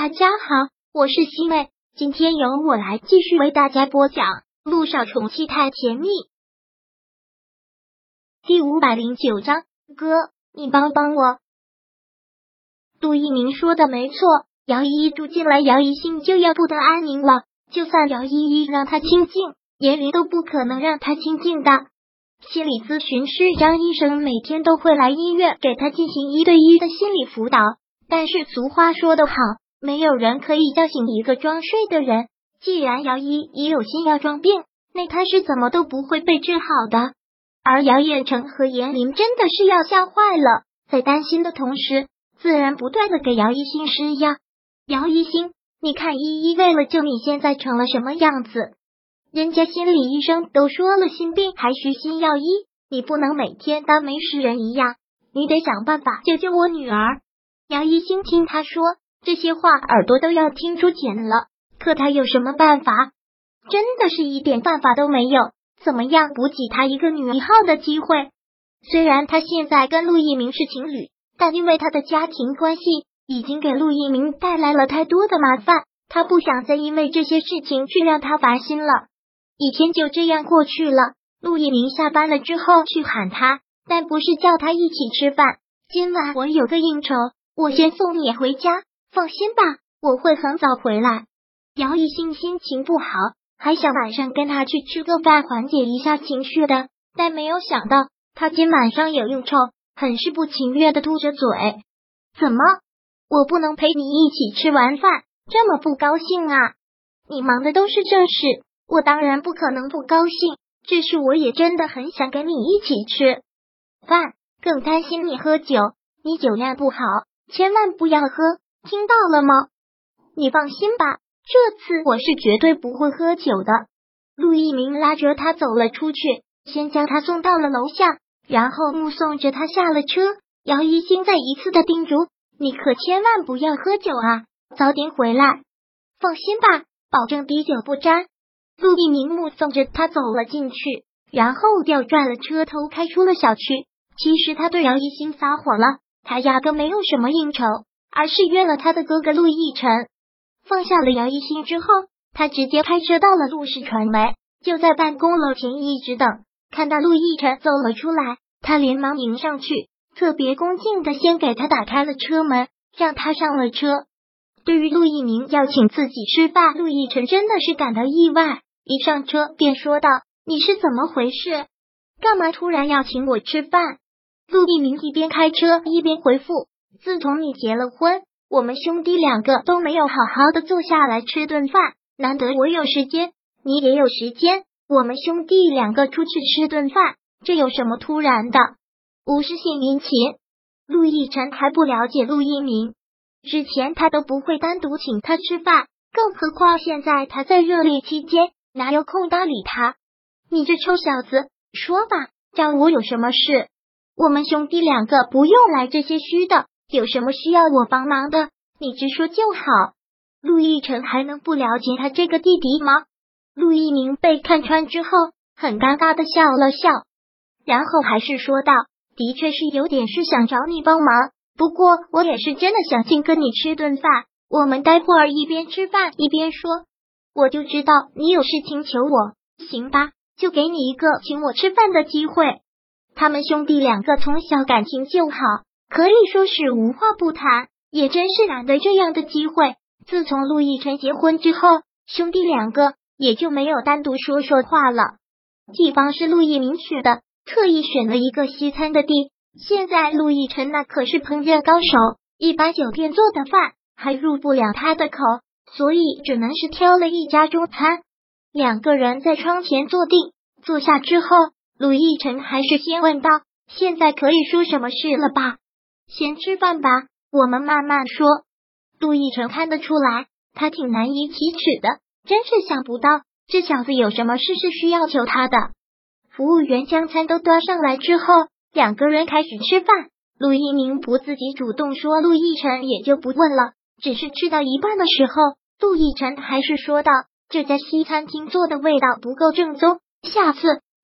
大家好，我是西妹，今天由我来继续为大家播讲《路上宠妻太甜蜜》第五百零九章。哥，你帮帮我。杜一鸣说的没错，姚依依住进来，姚一心就要不得安宁了。就算姚依依让他清静，严林都不可能让他清静的。心理咨询师张医生每天都会来医院给他进行一对一的心理辅导，但是俗话说得好。没有人可以叫醒一个装睡的人。既然姚依依有心要装病，那他是怎么都不会被治好的。而姚彦成和严林真的是要吓坏了，在担心的同时，自然不断的给姚一新施药。姚一新，你看依依为了救你，现在成了什么样子？人家心理医生都说了，心病还需心药医，你不能每天当没事人一样，你得想办法救救我女儿。姚一新听他说。这些话耳朵都要听出茧了，可他有什么办法？真的是一点办法都没有。怎么样补给他一个女一号的机会？虽然他现在跟陆一鸣是情侣，但因为他的家庭关系已经给陆一鸣带来了太多的麻烦，他不想再因为这些事情去让他烦心了。一天就这样过去了。陆一鸣下班了之后去喊他，但不是叫他一起吃饭。今晚我有个应酬，我先送你回家。放心吧，我会很早回来。姚一兴心情不好，还想晚上跟他去吃个饭，缓解一下情绪的。但没有想到，他今晚上有应酬，很是不情愿的嘟着嘴。怎么，我不能陪你一起吃完饭？这么不高兴啊？你忙的都是正事，我当然不可能不高兴。这是我也真的很想跟你一起吃饭，更担心你喝酒，你酒量不好，千万不要喝。听到了吗？你放心吧，这次我是绝对不会喝酒的。陆一鸣拉着他走了出去，先将他送到了楼下，然后目送着他下了车。姚一兴再一次的叮嘱：“你可千万不要喝酒啊，早点回来。放心吧，保证滴酒不沾。”陆一鸣目送着他走了进去，然后调转了车头，开出了小区。其实他对姚一兴撒谎了，他压根没有什么应酬。而是约了他的哥哥陆亦辰，放下了姚一新之后，他直接开车到了陆氏传媒，就在办公楼前一直等，看到陆亦辰走了出来，他连忙迎上去，特别恭敬的先给他打开了车门，让他上了车。对于陆一明要请自己吃饭，陆亦辰真的是感到意外，一上车便说道：“你是怎么回事？干嘛突然要请我吃饭？”陆一鸣一边开车一边回复。自从你结了婚，我们兄弟两个都没有好好的坐下来吃顿饭。难得我有时间，你也有时间，我们兄弟两个出去吃顿饭，这有什么突然的？无事献殷勤。陆亦辰还不了解陆一鸣，之前他都不会单独请他吃饭，更何况现在他在热恋期间，哪有空搭理他？你这臭小子，说吧，找我有什么事？我们兄弟两个不用来这些虚的。有什么需要我帮忙的，你直说就好。陆亦辰还能不了解他这个弟弟吗？陆一鸣被看穿之后，很尴尬的笑了笑，然后还是说道：“的确是有点事想找你帮忙，不过我也是真的想请跟你吃顿饭。我们待会儿一边吃饭一边说。我就知道你有事情求我，行吧？就给你一个请我吃饭的机会。他们兄弟两个从小感情就好。”可以说是无话不谈，也真是难得这样的机会。自从陆亦辰结婚之后，兄弟两个也就没有单独说说话了。地方是陆亦明选的，特意选了一个西餐的地。现在陆亦辰那可是烹饪高手，一般酒店做的饭还入不了他的口，所以只能是挑了一家中餐。两个人在窗前坐定，坐下之后，陆亦辰还是先问道：“现在可以说什么事了吧？”先吃饭吧，我们慢慢说。杜奕晨看得出来，他挺难以启齿的，真是想不到这小子有什么事是需要求他的。服务员将餐都端上来之后，两个人开始吃饭。陆一鸣不自己主动说，陆亦辰也就不问了。只是吃到一半的时候，陆亦辰还是说道：“这家西餐厅做的味道不够正宗，下次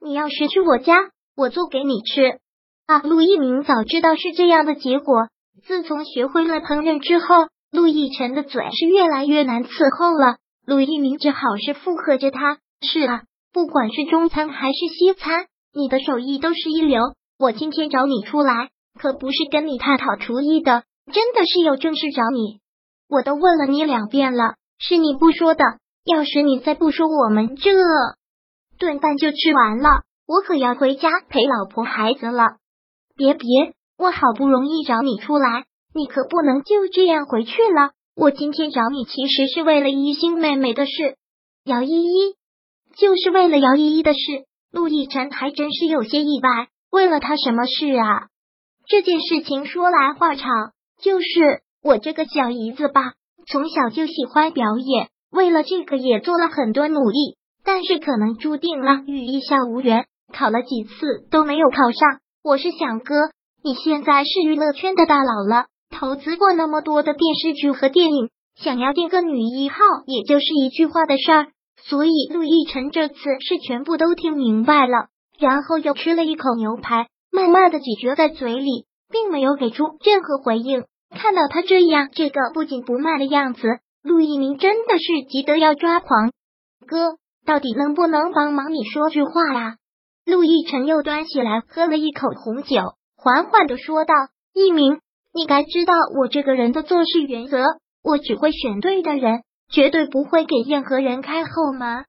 你要是去我家，我做给你吃。”啊！陆一鸣早知道是这样的结果。自从学会了烹饪之后，陆亦辰的嘴是越来越难伺候了。陆一鸣只好是附和着他：“是啊，不管是中餐还是西餐，你的手艺都是一流。我今天找你出来，可不是跟你探讨厨艺的，真的是有正事找你。我都问了你两遍了，是你不说的。要是你再不说，我们这顿饭就吃完了。我可要回家陪老婆孩子了。别别，我好不容易找你出来，你可不能就这样回去了。我今天找你，其实是为了一心妹妹的事。姚依依，就是为了姚依依的事。陆亦辰还真是有些意外，为了她什么事啊？这件事情说来话长，就是我这个小姨子吧，从小就喜欢表演，为了这个也做了很多努力，但是可能注定了与艺校无缘，考了几次都没有考上。我是想哥，你现在是娱乐圈的大佬了。投资过那么多的电视剧和电影，想要定个女一号，也就是一句话的事儿。所以陆亦辰这次是全部都听明白了，然后又吃了一口牛排，慢慢的咀嚼在嘴里，并没有给出任何回应。看到他这样这个不紧不慢的样子，陆一鸣真的是急得要抓狂。哥，到底能不能帮忙你说句话呀？陆亦辰又端起来喝了一口红酒，缓缓的说道：“一鸣。”你该知道我这个人的做事原则，我只会选对的人，绝对不会给任何人开后门。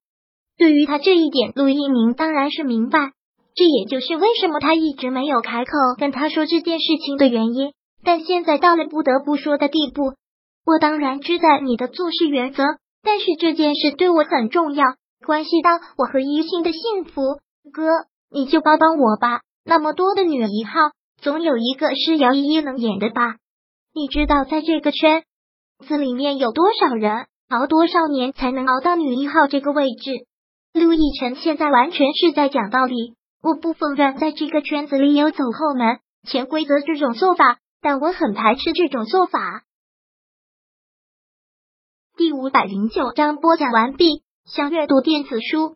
对于他这一点，陆一鸣当然是明白，这也就是为什么他一直没有开口跟他说这件事情的原因。但现在到了不得不说的地步，我当然知道你的做事原则，但是这件事对我很重要，关系到我和一心的幸福。哥，你就帮帮我吧，那么多的女一号。总有一个是姚依依能演的吧？你知道在这个圈子里面有多少人熬多少年才能熬到女一号这个位置？陆亦辰现在完全是在讲道理。我不否认在这个圈子里有走后门、潜规则这种做法，但我很排斥这种做法。第五百零九章播讲完毕。想阅读电子书，